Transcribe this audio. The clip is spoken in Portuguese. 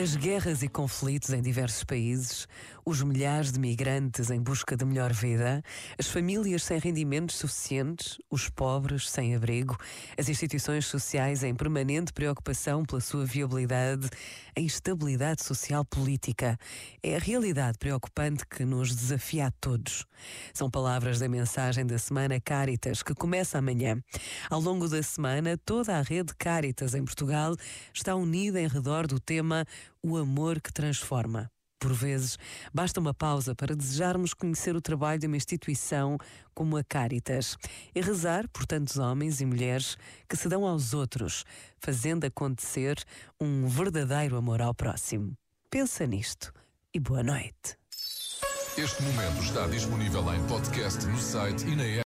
As guerras e conflitos em diversos países, os milhares de migrantes em busca de melhor vida, as famílias sem rendimentos suficientes, os pobres sem abrigo, as instituições sociais em permanente preocupação pela sua viabilidade, a instabilidade social política. É a realidade preocupante que nos desafia a todos. São palavras da mensagem da Semana Caritas, que começa amanhã. Ao longo da semana, toda a rede Caritas em Portugal está unida em redor do tema o amor que transforma. Por vezes, basta uma pausa para desejarmos conhecer o trabalho de uma instituição como a Caritas e rezar por tantos homens e mulheres que se dão aos outros, fazendo acontecer um verdadeiro amor ao próximo. Pensa nisto e boa noite. Este momento está disponível em podcast no site e na.